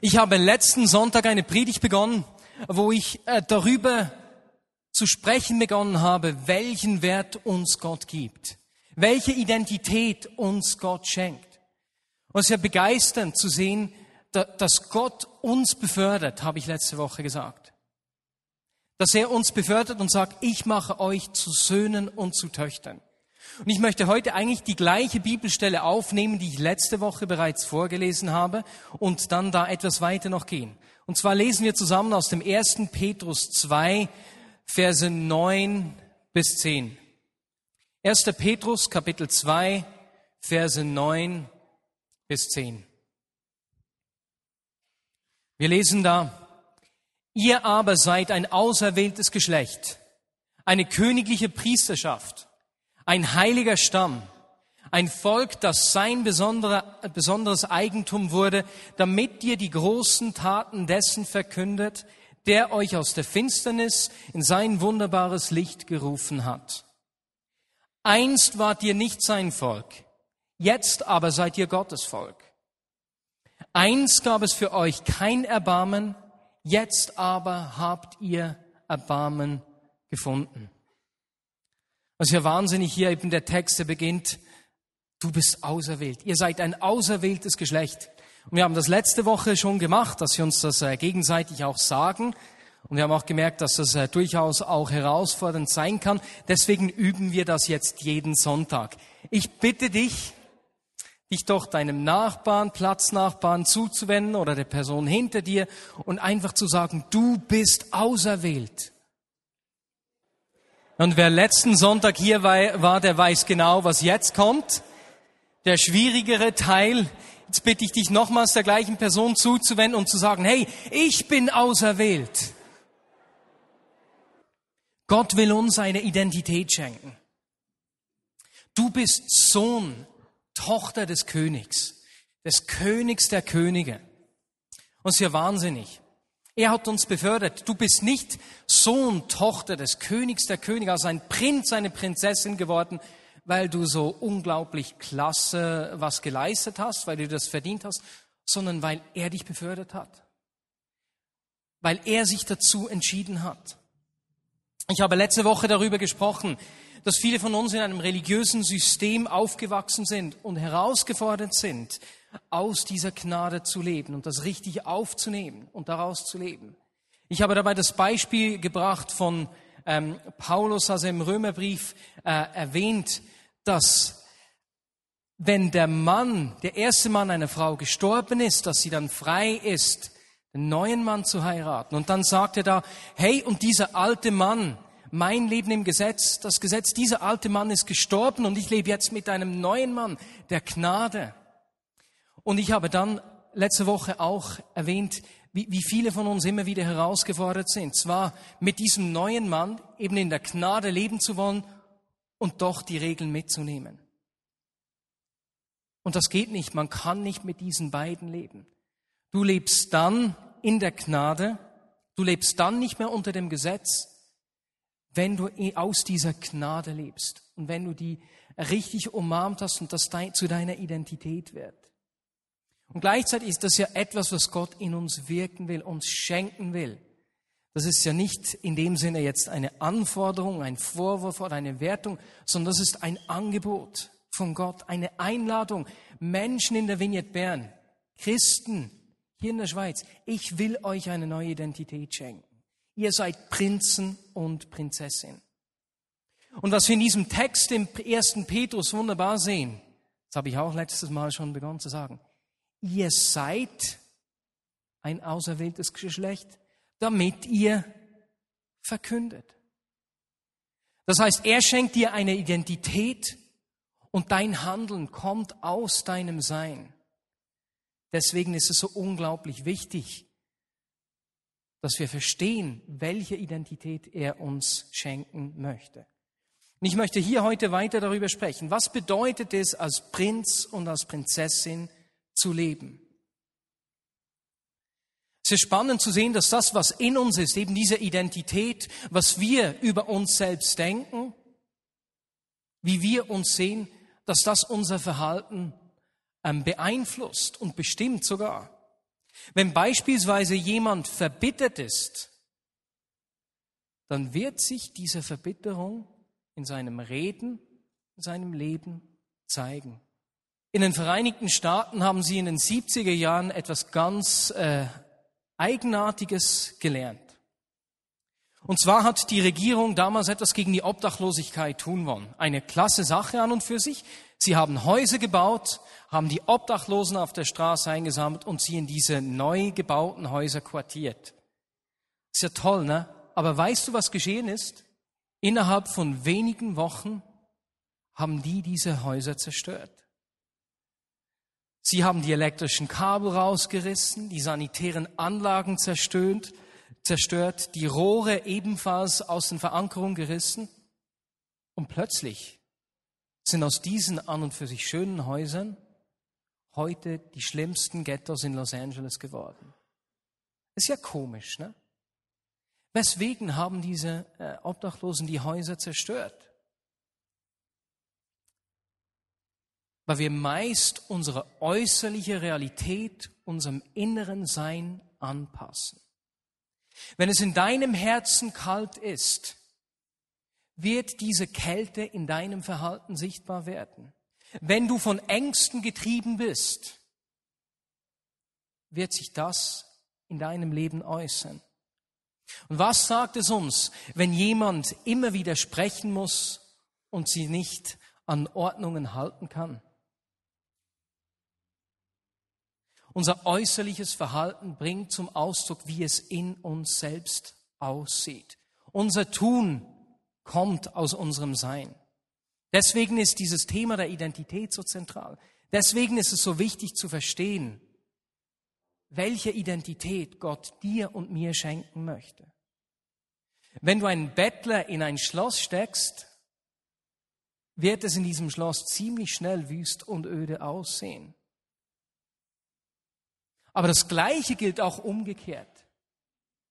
Ich habe letzten Sonntag eine Predigt begonnen, wo ich äh, darüber zu sprechen begonnen habe, welchen Wert uns Gott gibt, welche Identität uns Gott schenkt. Und es ist ja begeisternd zu sehen, dass Gott uns befördert, habe ich letzte Woche gesagt. Dass er uns befördert und sagt, ich mache euch zu Söhnen und zu Töchtern. Und ich möchte heute eigentlich die gleiche Bibelstelle aufnehmen, die ich letzte Woche bereits vorgelesen habe und dann da etwas weiter noch gehen. Und zwar lesen wir zusammen aus dem 1. Petrus 2, Verse 9 bis 10. 1. Petrus Kapitel 2, Verse 9 bis 10. Wir lesen da, ihr aber seid ein auserwähltes Geschlecht, eine königliche Priesterschaft, ein heiliger Stamm, ein Volk, das sein besonderes Eigentum wurde, damit ihr die großen Taten dessen verkündet, der euch aus der Finsternis in sein wunderbares Licht gerufen hat. Einst wart ihr nicht sein Volk, jetzt aber seid ihr Gottes Volk. Einst gab es für euch kein Erbarmen, jetzt aber habt ihr Erbarmen gefunden. Was ja wahnsinnig hier eben der Text, der beginnt, du bist auserwählt. Ihr seid ein auserwähltes Geschlecht. Und wir haben das letzte Woche schon gemacht, dass wir uns das äh, gegenseitig auch sagen. Und wir haben auch gemerkt, dass das äh, durchaus auch herausfordernd sein kann. Deswegen üben wir das jetzt jeden Sonntag. Ich bitte dich, dich doch deinem Nachbarn, Platznachbarn zuzuwenden oder der Person hinter dir und einfach zu sagen, du bist auserwählt. Und wer letzten Sonntag hier war, der weiß genau, was jetzt kommt. Der schwierigere Teil. Jetzt bitte ich dich nochmals der gleichen Person zuzuwenden und zu sagen, hey, ich bin auserwählt. Gott will uns eine Identität schenken. Du bist Sohn Tochter des Königs, des Königs der Könige. Und es ist ja wahnsinnig. Er hat uns befördert. Du bist nicht Sohn, Tochter des Königs der Könige, also ein Prinz, eine Prinzessin geworden, weil du so unglaublich klasse was geleistet hast, weil du das verdient hast, sondern weil er dich befördert hat. Weil er sich dazu entschieden hat. Ich habe letzte Woche darüber gesprochen, dass viele von uns in einem religiösen System aufgewachsen sind und herausgefordert sind, aus dieser Gnade zu leben und das richtig aufzunehmen und daraus zu leben. Ich habe dabei das Beispiel gebracht von ähm, Paulus, also im Römerbrief äh, erwähnt, dass wenn der Mann, der erste Mann einer Frau gestorben ist, dass sie dann frei ist, einen neuen Mann zu heiraten. Und dann sagt er da, hey, und dieser alte Mann, mein Leben im Gesetz, das Gesetz, dieser alte Mann ist gestorben und ich lebe jetzt mit einem neuen Mann, der Gnade. Und ich habe dann letzte Woche auch erwähnt, wie, wie viele von uns immer wieder herausgefordert sind, zwar mit diesem neuen Mann eben in der Gnade leben zu wollen und doch die Regeln mitzunehmen. Und das geht nicht, man kann nicht mit diesen beiden leben. Du lebst dann in der Gnade, du lebst dann nicht mehr unter dem Gesetz, wenn du aus dieser Gnade lebst und wenn du die richtig umarmt hast und das zu deiner Identität wird. Und gleichzeitig ist das ja etwas, was Gott in uns wirken will, uns schenken will. Das ist ja nicht in dem Sinne jetzt eine Anforderung, ein Vorwurf oder eine Wertung, sondern das ist ein Angebot von Gott, eine Einladung. Menschen in der Vignette Bern, Christen hier in der Schweiz, ich will euch eine neue Identität schenken. Ihr seid Prinzen und Prinzessin. Und was wir in diesem Text im ersten Petrus wunderbar sehen, das habe ich auch letztes Mal schon begonnen zu sagen, ihr seid ein auserwähltes Geschlecht, damit ihr verkündet. Das heißt, er schenkt dir eine Identität und dein Handeln kommt aus deinem Sein. Deswegen ist es so unglaublich wichtig, dass wir verstehen, welche Identität er uns schenken möchte. Und ich möchte hier heute weiter darüber sprechen. Was bedeutet es, als Prinz und als Prinzessin zu leben? Es ist spannend zu sehen, dass das, was in uns ist, eben diese Identität, was wir über uns selbst denken, wie wir uns sehen, dass das unser Verhalten ähm, beeinflusst und bestimmt sogar. Wenn beispielsweise jemand verbittert ist, dann wird sich diese Verbitterung in seinem Reden, in seinem Leben zeigen. In den Vereinigten Staaten haben sie in den 70er Jahren etwas ganz äh, Eigenartiges gelernt. Und zwar hat die Regierung damals etwas gegen die Obdachlosigkeit tun wollen. Eine klasse Sache an und für sich. Sie haben Häuser gebaut, haben die Obdachlosen auf der Straße eingesammelt und sie in diese neu gebauten Häuser quartiert. Ist ja toll, ne? Aber weißt du, was geschehen ist? Innerhalb von wenigen Wochen haben die diese Häuser zerstört. Sie haben die elektrischen Kabel rausgerissen, die sanitären Anlagen zerstört, zerstört, die Rohre ebenfalls aus den Verankerungen gerissen. Und plötzlich sind aus diesen an und für sich schönen Häusern heute die schlimmsten Ghettos in Los Angeles geworden. Ist ja komisch, ne? Weswegen haben diese äh, Obdachlosen die Häuser zerstört? Weil wir meist unsere äußerliche Realität unserem inneren Sein anpassen. Wenn es in deinem Herzen kalt ist, wird diese Kälte in deinem Verhalten sichtbar werden. Wenn du von Ängsten getrieben bist, wird sich das in deinem Leben äußern. Und was sagt es uns, wenn jemand immer wieder sprechen muss und sie nicht an Ordnungen halten kann? Unser äußerliches Verhalten bringt zum Ausdruck, wie es in uns selbst aussieht. Unser Tun kommt aus unserem Sein. Deswegen ist dieses Thema der Identität so zentral. Deswegen ist es so wichtig zu verstehen, welche Identität Gott dir und mir schenken möchte. Wenn du einen Bettler in ein Schloss steckst, wird es in diesem Schloss ziemlich schnell wüst und öde aussehen. Aber das Gleiche gilt auch umgekehrt.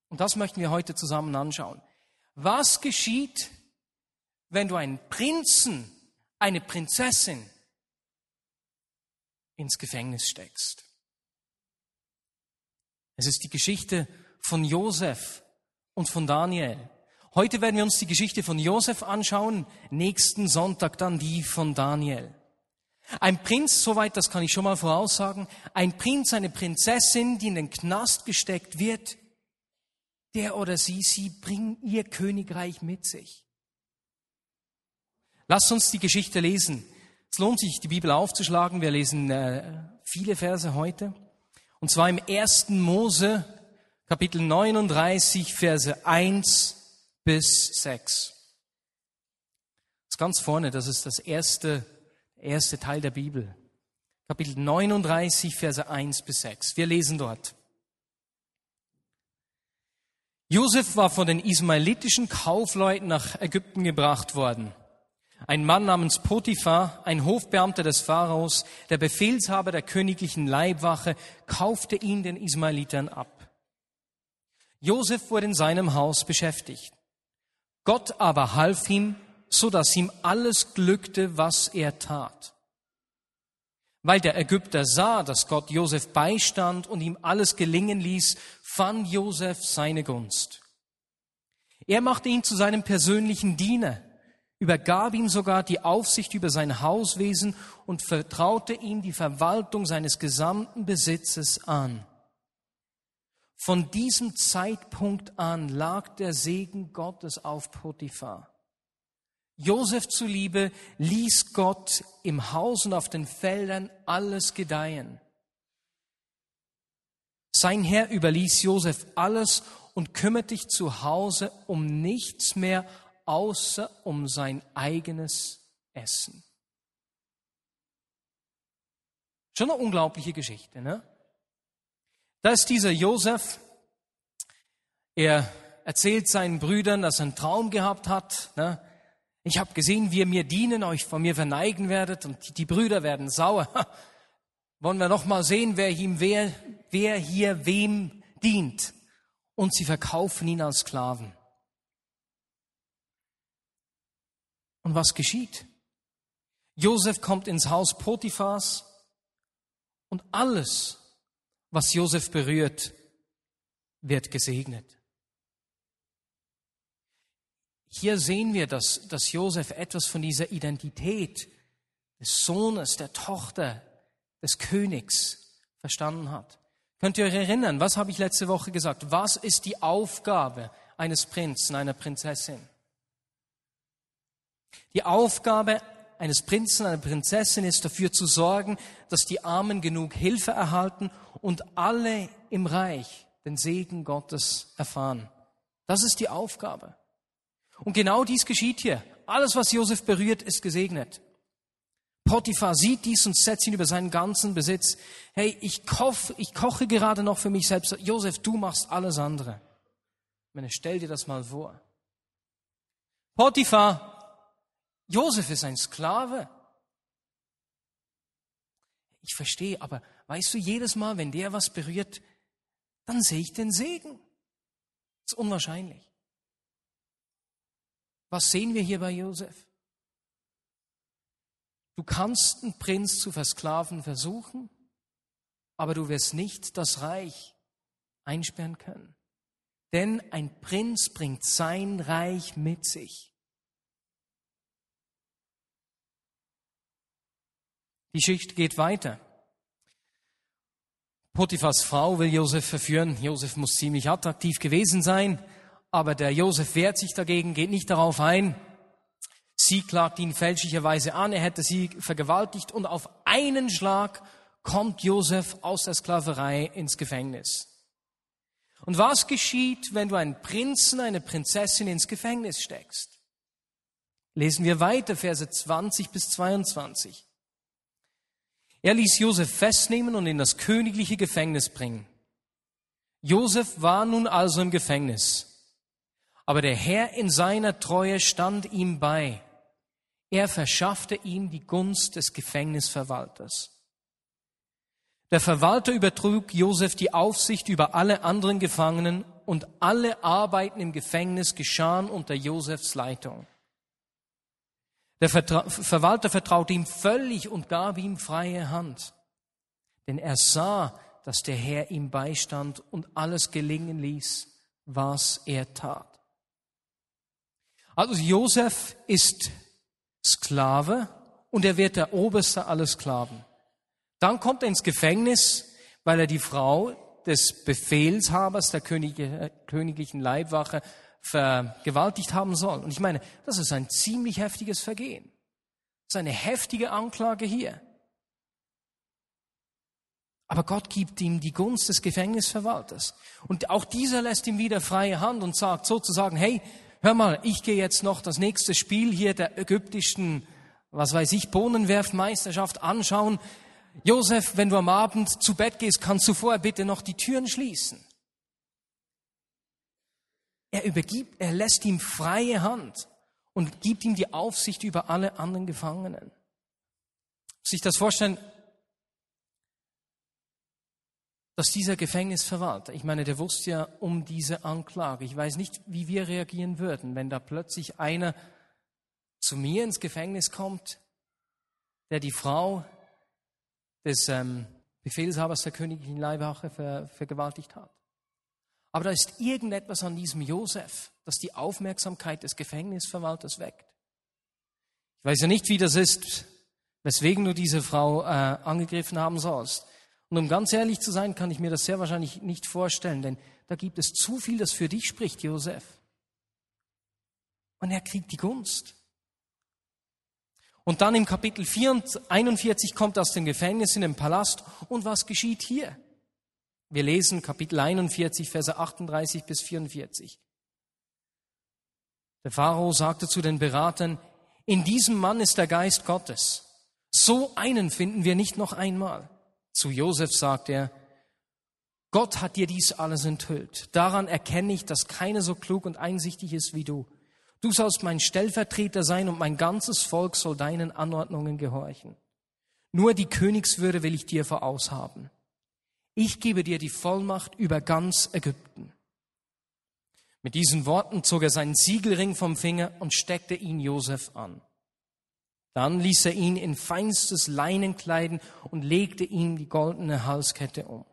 Und das möchten wir heute zusammen anschauen. Was geschieht, wenn du einen Prinzen, eine Prinzessin ins Gefängnis steckst? Es ist die Geschichte von Josef und von Daniel. Heute werden wir uns die Geschichte von Josef anschauen, nächsten Sonntag dann die von Daniel. Ein Prinz, soweit, das kann ich schon mal voraussagen, ein Prinz, eine Prinzessin, die in den Knast gesteckt wird, der oder sie, sie bringen ihr Königreich mit sich. Lasst uns die Geschichte lesen. Es lohnt sich, die Bibel aufzuschlagen. Wir lesen äh, viele Verse heute. Und zwar im ersten Mose, Kapitel 39, Verse 1 bis 6. Das ist ganz vorne, das ist das erste erste Teil der Bibel. Kapitel 39, Verse 1 bis 6. Wir lesen dort. Josef war von den ismaelitischen Kaufleuten nach Ägypten gebracht worden. Ein Mann namens Potiphar, ein Hofbeamter des Pharaos, der Befehlshaber der königlichen Leibwache, kaufte ihn den Ismaelitern ab. Josef wurde in seinem Haus beschäftigt. Gott aber half ihm so dass ihm alles glückte, was er tat. Weil der Ägypter sah, dass Gott Josef beistand und ihm alles gelingen ließ, fand Josef seine Gunst. Er machte ihn zu seinem persönlichen Diener, übergab ihm sogar die Aufsicht über sein Hauswesen und vertraute ihm die Verwaltung seines gesamten Besitzes an. Von diesem Zeitpunkt an lag der Segen Gottes auf Potiphar. Josef zuliebe ließ Gott im Haus und auf den Feldern alles gedeihen. Sein Herr überließ Josef alles und kümmerte sich zu Hause um nichts mehr außer um sein eigenes Essen. Schon eine unglaubliche Geschichte, ne? Da ist dieser Josef, er erzählt seinen Brüdern, dass er einen Traum gehabt hat, ne? Ich habe gesehen, wie ihr mir dienen, euch von mir verneigen werdet und die Brüder werden sauer. Wollen wir noch mal sehen, wer ihm wer, wer hier wem dient? Und sie verkaufen ihn als Sklaven. Und was geschieht? Josef kommt ins Haus Potiphas und alles, was Josef berührt, wird gesegnet. Hier sehen wir, dass, dass Josef etwas von dieser Identität des Sohnes, der Tochter des Königs verstanden hat. Könnt ihr euch erinnern, was habe ich letzte Woche gesagt? Was ist die Aufgabe eines Prinzen, einer Prinzessin? Die Aufgabe eines Prinzen, einer Prinzessin ist dafür zu sorgen, dass die Armen genug Hilfe erhalten und alle im Reich den Segen Gottes erfahren. Das ist die Aufgabe. Und genau dies geschieht hier. Alles, was Josef berührt, ist gesegnet. Potiphar sieht dies und setzt ihn über seinen ganzen Besitz. Hey, ich, koch, ich koche gerade noch für mich selbst. Josef, du machst alles andere. Ich meine, stell dir das mal vor. Potiphar, Josef ist ein Sklave. Ich verstehe, aber weißt du, jedes Mal, wenn der was berührt, dann sehe ich den Segen. Das ist unwahrscheinlich. Was sehen wir hier bei Josef? Du kannst einen Prinz zu versklaven versuchen, aber du wirst nicht das Reich einsperren können. Denn ein Prinz bringt sein Reich mit sich. Die Schicht geht weiter. Potiphas Frau will Josef verführen. Josef muss ziemlich attraktiv gewesen sein, aber der Josef wehrt sich dagegen, geht nicht darauf ein. Sie klagt ihn fälschlicherweise an, er hätte sie vergewaltigt und auf einen Schlag kommt Josef aus der Sklaverei ins Gefängnis. Und was geschieht, wenn du einen Prinzen, eine Prinzessin ins Gefängnis steckst? Lesen wir weiter, Verse 20 bis 22. Er ließ Josef festnehmen und in das königliche Gefängnis bringen. Josef war nun also im Gefängnis. Aber der Herr in seiner Treue stand ihm bei. Er verschaffte ihm die Gunst des Gefängnisverwalters. Der Verwalter übertrug Josef die Aufsicht über alle anderen Gefangenen und alle Arbeiten im Gefängnis geschahen unter Josefs Leitung. Der Vertra Verwalter vertraute ihm völlig und gab ihm freie Hand, denn er sah, dass der Herr ihm beistand und alles gelingen ließ, was er tat. Also Josef ist Sklave und er wird der Oberste aller Sklaven. Dann kommt er ins Gefängnis, weil er die Frau des Befehlshabers der königlichen Leibwache vergewaltigt haben soll. Und ich meine, das ist ein ziemlich heftiges Vergehen. Das ist eine heftige Anklage hier. Aber Gott gibt ihm die Gunst des Gefängnisverwalters. Und auch dieser lässt ihm wieder freie Hand und sagt sozusagen, hey, hör mal, ich gehe jetzt noch das nächste Spiel hier der ägyptischen, was weiß ich, Bohnenwerfmeisterschaft anschauen. Josef, wenn du am Abend zu Bett gehst, kannst du vorher bitte noch die Türen schließen. Er übergibt, er lässt ihm freie Hand und gibt ihm die Aufsicht über alle anderen Gefangenen. Sich das vorstellen, dass dieser Gefängnisverwalter, ich meine, der wusste ja um diese Anklage. Ich weiß nicht, wie wir reagieren würden, wenn da plötzlich einer zu mir ins Gefängnis kommt, der die Frau des ähm, Befehlshabers der königlichen Leibwache ver, vergewaltigt hat. Aber da ist irgendetwas an diesem Josef, das die Aufmerksamkeit des Gefängnisverwalters weckt. Ich weiß ja nicht, wie das ist, weswegen du diese Frau äh, angegriffen haben sollst. Und um ganz ehrlich zu sein, kann ich mir das sehr wahrscheinlich nicht vorstellen, denn da gibt es zu viel, das für dich spricht, Josef. Und er kriegt die Gunst. Und dann im Kapitel 41 kommt er aus dem Gefängnis in den Palast. Und was geschieht hier? Wir lesen Kapitel 41, Verse 38 bis 44. Der Pharao sagte zu den Beratern, in diesem Mann ist der Geist Gottes. So einen finden wir nicht noch einmal. Zu Josef sagt er, Gott hat dir dies alles enthüllt. Daran erkenne ich, dass keiner so klug und einsichtig ist wie du. Du sollst mein Stellvertreter sein und mein ganzes Volk soll deinen Anordnungen gehorchen. Nur die Königswürde will ich dir voraushaben ich gebe dir die Vollmacht über ganz Ägypten. Mit diesen Worten zog er seinen Siegelring vom Finger und steckte ihn Josef an. Dann ließ er ihn in feinstes Leinen kleiden und legte ihm die goldene Halskette um.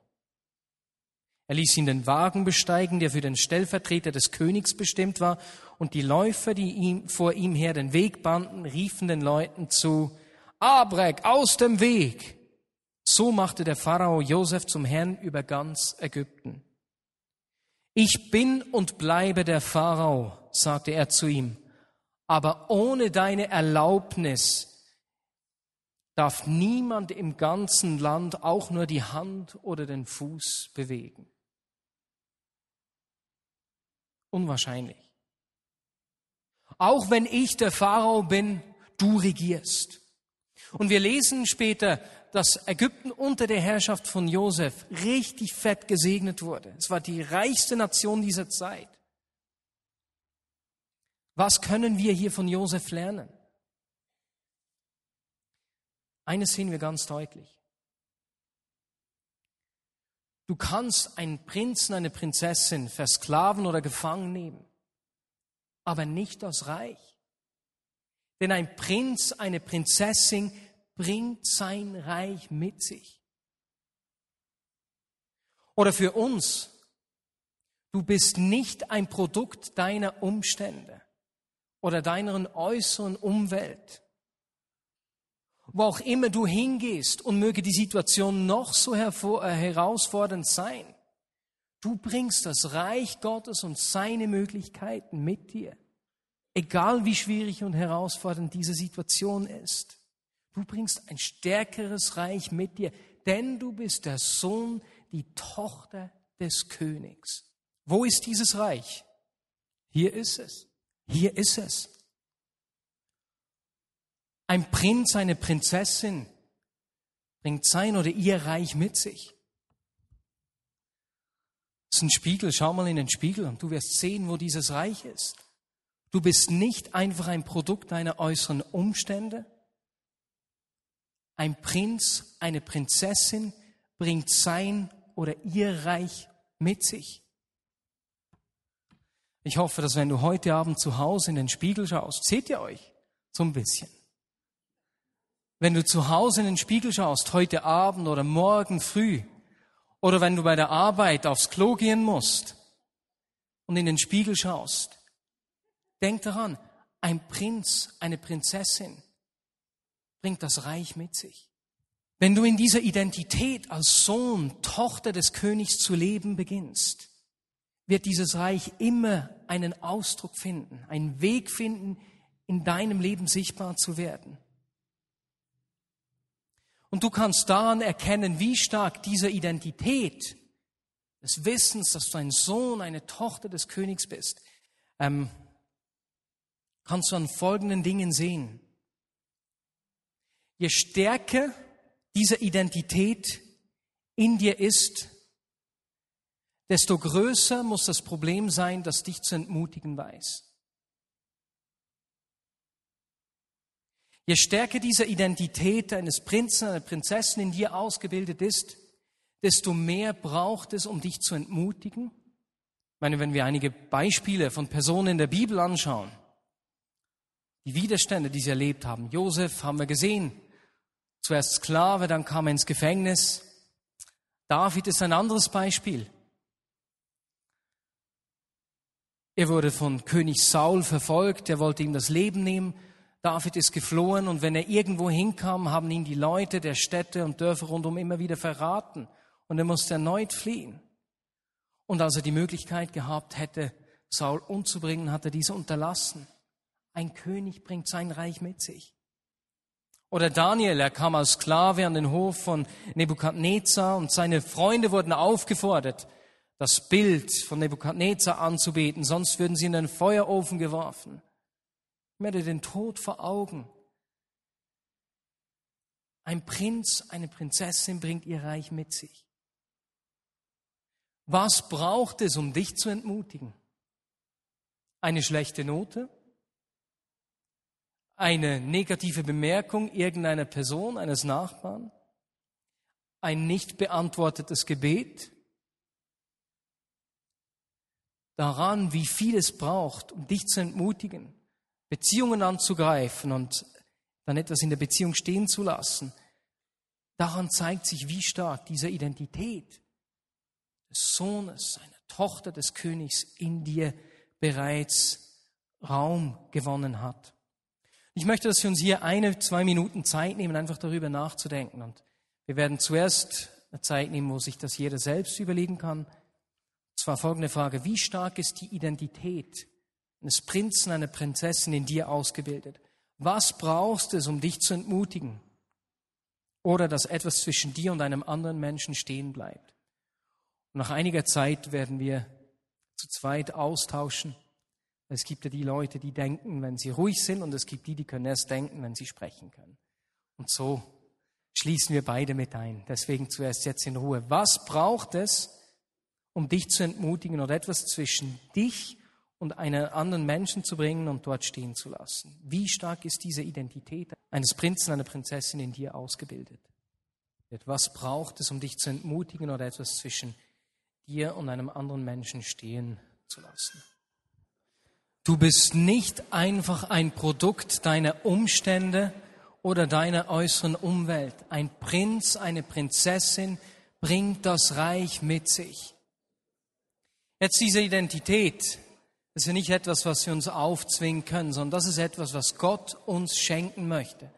Er ließ ihn den Wagen besteigen, der für den Stellvertreter des Königs bestimmt war, und die Läufer, die ihm, vor ihm her den Weg banden, riefen den Leuten zu, Abrek, aus dem Weg! So machte der Pharao Josef zum Herrn über ganz Ägypten. Ich bin und bleibe der Pharao, sagte er zu ihm, aber ohne deine Erlaubnis darf niemand im ganzen Land auch nur die Hand oder den Fuß bewegen. Unwahrscheinlich. Auch wenn ich der Pharao bin, du regierst. Und wir lesen später, dass Ägypten unter der Herrschaft von Josef richtig fett gesegnet wurde. Es war die reichste Nation dieser Zeit. Was können wir hier von Josef lernen? Eines sehen wir ganz deutlich. Du kannst einen Prinzen, eine Prinzessin versklaven oder gefangen nehmen, aber nicht das Reich. Denn ein Prinz, eine Prinzessin bringt sein Reich mit sich. Oder für uns, du bist nicht ein Produkt deiner Umstände oder deiner äußeren Umwelt wo auch immer du hingehst und möge die Situation noch so äh, herausfordernd sein, du bringst das Reich Gottes und seine Möglichkeiten mit dir. Egal wie schwierig und herausfordernd diese Situation ist. Du bringst ein stärkeres Reich mit dir, denn du bist der Sohn, die Tochter des Königs. Wo ist dieses Reich? Hier ist es. Hier ist es. Ein Prinz, eine Prinzessin bringt sein oder ihr Reich mit sich. Das ist ein Spiegel, schau mal in den Spiegel und du wirst sehen, wo dieses Reich ist. Du bist nicht einfach ein Produkt deiner äußeren Umstände. Ein Prinz, eine Prinzessin bringt sein oder ihr Reich mit sich. Ich hoffe, dass wenn du heute Abend zu Hause in den Spiegel schaust, seht ihr euch so ein bisschen. Wenn du zu Hause in den Spiegel schaust, heute Abend oder morgen früh, oder wenn du bei der Arbeit aufs Klo gehen musst und in den Spiegel schaust, denk daran, ein Prinz, eine Prinzessin bringt das Reich mit sich. Wenn du in dieser Identität als Sohn, Tochter des Königs zu leben beginnst, wird dieses Reich immer einen Ausdruck finden, einen Weg finden, in deinem Leben sichtbar zu werden. Und du kannst daran erkennen, wie stark diese Identität des Wissens, dass du ein Sohn, eine Tochter des Königs bist, ähm, kannst du an folgenden Dingen sehen. Je stärker diese Identität in dir ist, desto größer muss das Problem sein, das dich zu entmutigen weiß. Je stärker diese Identität eines Prinzen, einer Prinzessin in dir ausgebildet ist, desto mehr braucht es, um dich zu entmutigen. Ich meine, wenn wir einige Beispiele von Personen in der Bibel anschauen, die Widerstände, die sie erlebt haben. Josef haben wir gesehen. Zuerst Sklave, dann kam er ins Gefängnis. David ist ein anderes Beispiel. Er wurde von König Saul verfolgt, er wollte ihm das Leben nehmen. David ist geflohen und wenn er irgendwo hinkam, haben ihn die Leute der Städte und Dörfer rundum immer wieder verraten und er musste erneut fliehen. Und als er die Möglichkeit gehabt hätte, Saul umzubringen, hat er diese unterlassen. Ein König bringt sein Reich mit sich. Oder Daniel, er kam als Sklave an den Hof von Nebukadnezar und seine Freunde wurden aufgefordert, das Bild von Nebukadnezar anzubeten, sonst würden sie in den Feuerofen geworfen. Ich werde den Tod vor Augen. Ein Prinz, eine Prinzessin bringt ihr Reich mit sich. Was braucht es, um dich zu entmutigen? Eine schlechte Note? Eine negative Bemerkung irgendeiner Person, eines Nachbarn? Ein nicht beantwortetes Gebet? Daran, wie viel es braucht, um dich zu entmutigen. Beziehungen anzugreifen und dann etwas in der Beziehung stehen zu lassen, daran zeigt sich, wie stark diese Identität des Sohnes, einer Tochter des Königs in dir bereits Raum gewonnen hat. Ich möchte, dass wir uns hier eine, zwei Minuten Zeit nehmen, einfach darüber nachzudenken. Und wir werden zuerst eine Zeit nehmen, wo sich das jeder selbst überlegen kann. Zwar folgende Frage. Wie stark ist die Identität eines Prinzen, einer Prinzessin in dir ausgebildet? Was brauchst du, um dich zu entmutigen? Oder dass etwas zwischen dir und einem anderen Menschen stehen bleibt? Und nach einiger Zeit werden wir zu zweit austauschen. Es gibt ja die Leute, die denken, wenn sie ruhig sind, und es gibt die, die können erst denken, wenn sie sprechen können. Und so schließen wir beide mit ein. Deswegen zuerst jetzt in Ruhe. Was braucht es, um dich zu entmutigen oder etwas zwischen dich und einen anderen Menschen zu bringen und dort stehen zu lassen? Wie stark ist diese Identität eines Prinzen, einer Prinzessin in dir ausgebildet? Was braucht es, um dich zu entmutigen oder etwas zwischen dir und einem anderen Menschen stehen zu lassen? Du bist nicht einfach ein Produkt deiner Umstände oder deiner äußeren Umwelt. Ein Prinz, eine Prinzessin bringt das Reich mit sich. Jetzt diese Identität, das ist ja nicht etwas, was wir uns aufzwingen können, sondern das ist etwas, was Gott uns schenken möchte.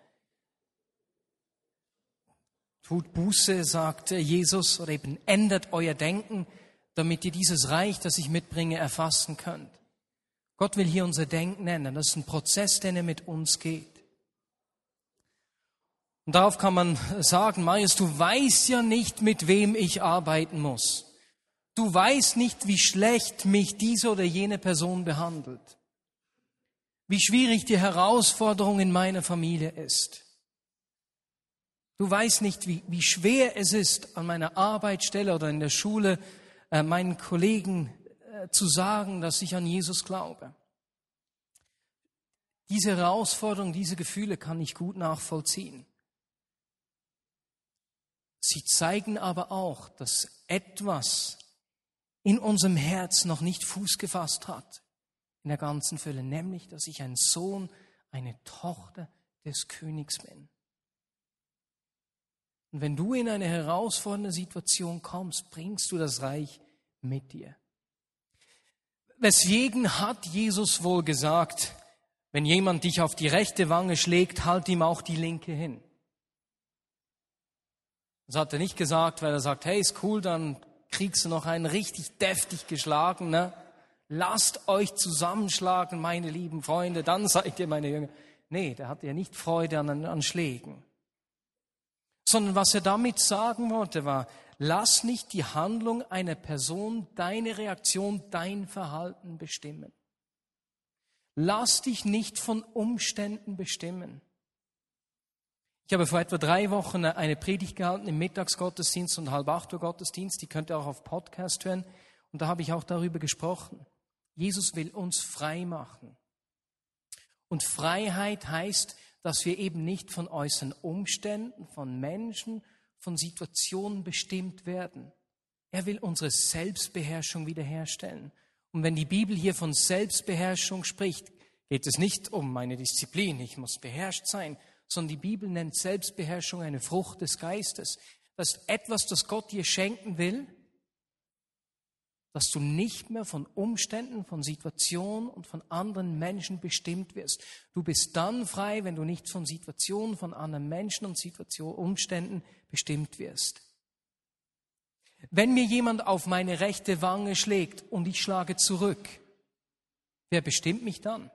Tut Buße, sagte Jesus, oder eben ändert euer Denken, damit ihr dieses Reich, das ich mitbringe, erfassen könnt. Gott will hier unser Denken ändern. Das ist ein Prozess, den er mit uns geht. Und darauf kann man sagen, Marius, du weißt ja nicht, mit wem ich arbeiten muss. Du weißt nicht, wie schlecht mich diese oder jene Person behandelt. Wie schwierig die Herausforderung in meiner Familie ist. Du weißt nicht, wie, wie schwer es ist, an meiner Arbeitsstelle oder in der Schule äh, meinen Kollegen zu sagen, dass ich an Jesus glaube. Diese Herausforderung, diese Gefühle kann ich gut nachvollziehen. Sie zeigen aber auch, dass etwas in unserem Herz noch nicht Fuß gefasst hat in der ganzen Fülle, nämlich, dass ich ein Sohn, eine Tochter des Königs bin. Und wenn du in eine herausfordernde Situation kommst, bringst du das Reich mit dir. Weswegen hat Jesus wohl gesagt, wenn jemand dich auf die rechte Wange schlägt, halt ihm auch die linke hin? Das hat er nicht gesagt, weil er sagt, hey, ist cool, dann kriegst du noch einen richtig deftig geschlagen, ne? Lasst euch zusammenschlagen, meine lieben Freunde, dann seid ihr meine Jünger. Nee, der hatte ja nicht Freude an, an Schlägen. Sondern was er damit sagen wollte, war, Lass nicht die Handlung einer Person, deine Reaktion, dein Verhalten bestimmen. Lass dich nicht von Umständen bestimmen. Ich habe vor etwa drei Wochen eine Predigt gehalten im Mittagsgottesdienst und halb acht Uhr Gottesdienst. Die könnt ihr auch auf Podcast hören. Und da habe ich auch darüber gesprochen. Jesus will uns frei machen. Und Freiheit heißt, dass wir eben nicht von äußeren Umständen, von Menschen, von Situationen bestimmt werden. Er will unsere Selbstbeherrschung wiederherstellen. Und wenn die Bibel hier von Selbstbeherrschung spricht, geht es nicht um meine Disziplin, ich muss beherrscht sein, sondern die Bibel nennt Selbstbeherrschung eine Frucht des Geistes. Das ist etwas, das Gott dir schenken will, dass du nicht mehr von Umständen, von Situationen und von anderen Menschen bestimmt wirst. Du bist dann frei, wenn du nicht von Situationen, von anderen Menschen und Situationen, Umständen bestimmt wirst. Wenn mir jemand auf meine rechte Wange schlägt und ich schlage zurück, wer bestimmt mich dann?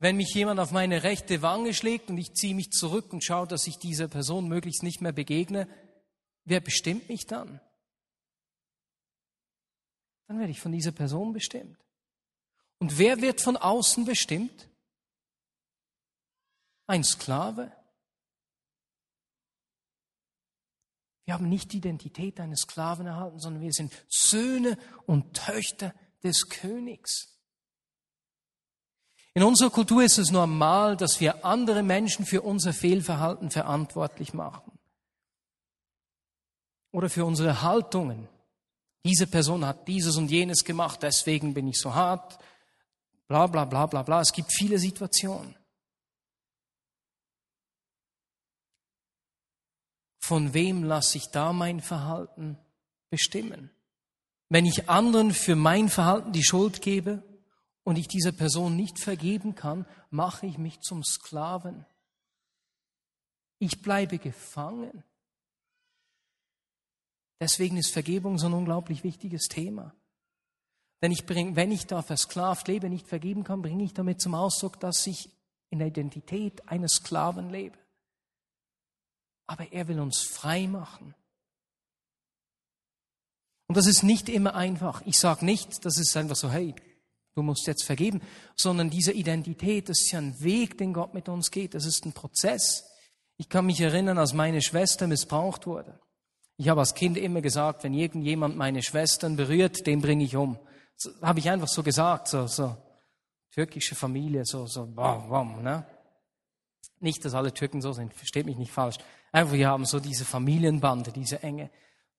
Wenn mich jemand auf meine rechte Wange schlägt und ich ziehe mich zurück und schaue, dass ich dieser Person möglichst nicht mehr begegne, wer bestimmt mich dann? dann werde ich von dieser Person bestimmt. Und wer wird von außen bestimmt? Ein Sklave. Wir haben nicht die Identität eines Sklaven erhalten, sondern wir sind Söhne und Töchter des Königs. In unserer Kultur ist es normal, dass wir andere Menschen für unser Fehlverhalten verantwortlich machen. Oder für unsere Haltungen. Diese Person hat dieses und jenes gemacht, deswegen bin ich so hart. Bla bla bla bla bla. Es gibt viele Situationen. Von wem lasse ich da mein Verhalten bestimmen? Wenn ich anderen für mein Verhalten die Schuld gebe und ich dieser Person nicht vergeben kann, mache ich mich zum Sklaven. Ich bleibe gefangen. Deswegen ist Vergebung so ein unglaublich wichtiges Thema. Wenn ich, bring, wenn ich da versklavt lebe, nicht vergeben kann, bringe ich damit zum Ausdruck, dass ich in der Identität eines Sklaven lebe. Aber er will uns frei machen. Und das ist nicht immer einfach. Ich sage nicht, das ist einfach so, hey, du musst jetzt vergeben, sondern diese Identität, das ist ja ein Weg, den Gott mit uns geht. Das ist ein Prozess. Ich kann mich erinnern, als meine Schwester missbraucht wurde. Ich habe als Kind immer gesagt, wenn irgendjemand meine Schwestern berührt, den bringe ich um. So, habe ich einfach so gesagt, so, so türkische Familie, so, so, bam, bam, ne? Nicht, dass alle Türken so sind, versteht mich nicht falsch. Einfach, wir haben so diese Familienbande, diese enge.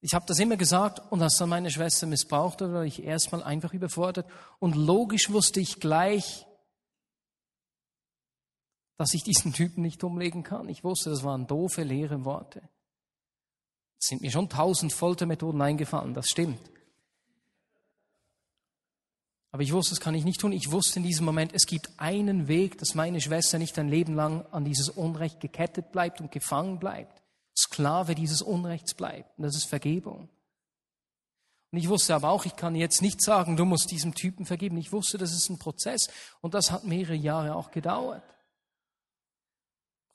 Ich habe das immer gesagt und als dann meine Schwester missbraucht wurde, war ich erstmal einfach überfordert und logisch wusste ich gleich, dass ich diesen Typen nicht umlegen kann. Ich wusste, das waren doofe, leere Worte. Es sind mir schon tausend Foltermethoden eingefallen, das stimmt. Aber ich wusste, das kann ich nicht tun. Ich wusste in diesem Moment, es gibt einen Weg, dass meine Schwester nicht ein Leben lang an dieses Unrecht gekettet bleibt und gefangen bleibt. Sklave dieses Unrechts bleibt. Und das ist Vergebung. Und ich wusste aber auch, ich kann jetzt nicht sagen, du musst diesem Typen vergeben. Ich wusste, das ist ein Prozess. Und das hat mehrere Jahre auch gedauert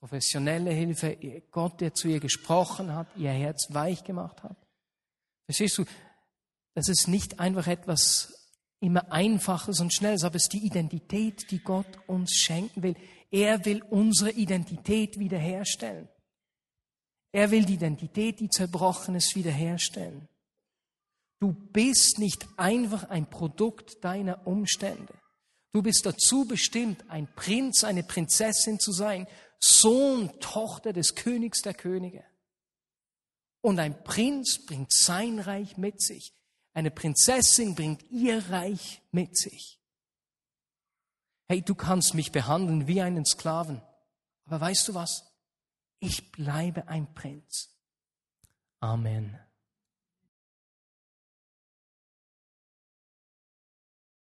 professionelle Hilfe, Gott, der zu ihr gesprochen hat, ihr Herz weich gemacht hat. Verstehst du? Das ist nicht einfach etwas immer Einfaches und Schnelles, aber es ist die Identität, die Gott uns schenken will. Er will unsere Identität wiederherstellen. Er will die Identität, die zerbrochen ist, wiederherstellen. Du bist nicht einfach ein Produkt deiner Umstände. Du bist dazu bestimmt, ein Prinz, eine Prinzessin zu sein, Sohn, Tochter des Königs der Könige. Und ein Prinz bringt sein Reich mit sich. Eine Prinzessin bringt ihr Reich mit sich. Hey, du kannst mich behandeln wie einen Sklaven. Aber weißt du was? Ich bleibe ein Prinz. Amen.